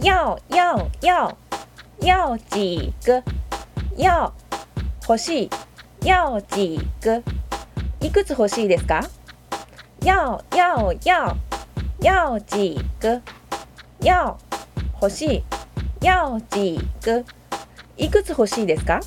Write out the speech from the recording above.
要要要要几个要欲しい。要几个いくつ欲しいですか？要要要要几个要欲しい。要几个いくつ欲しいですか？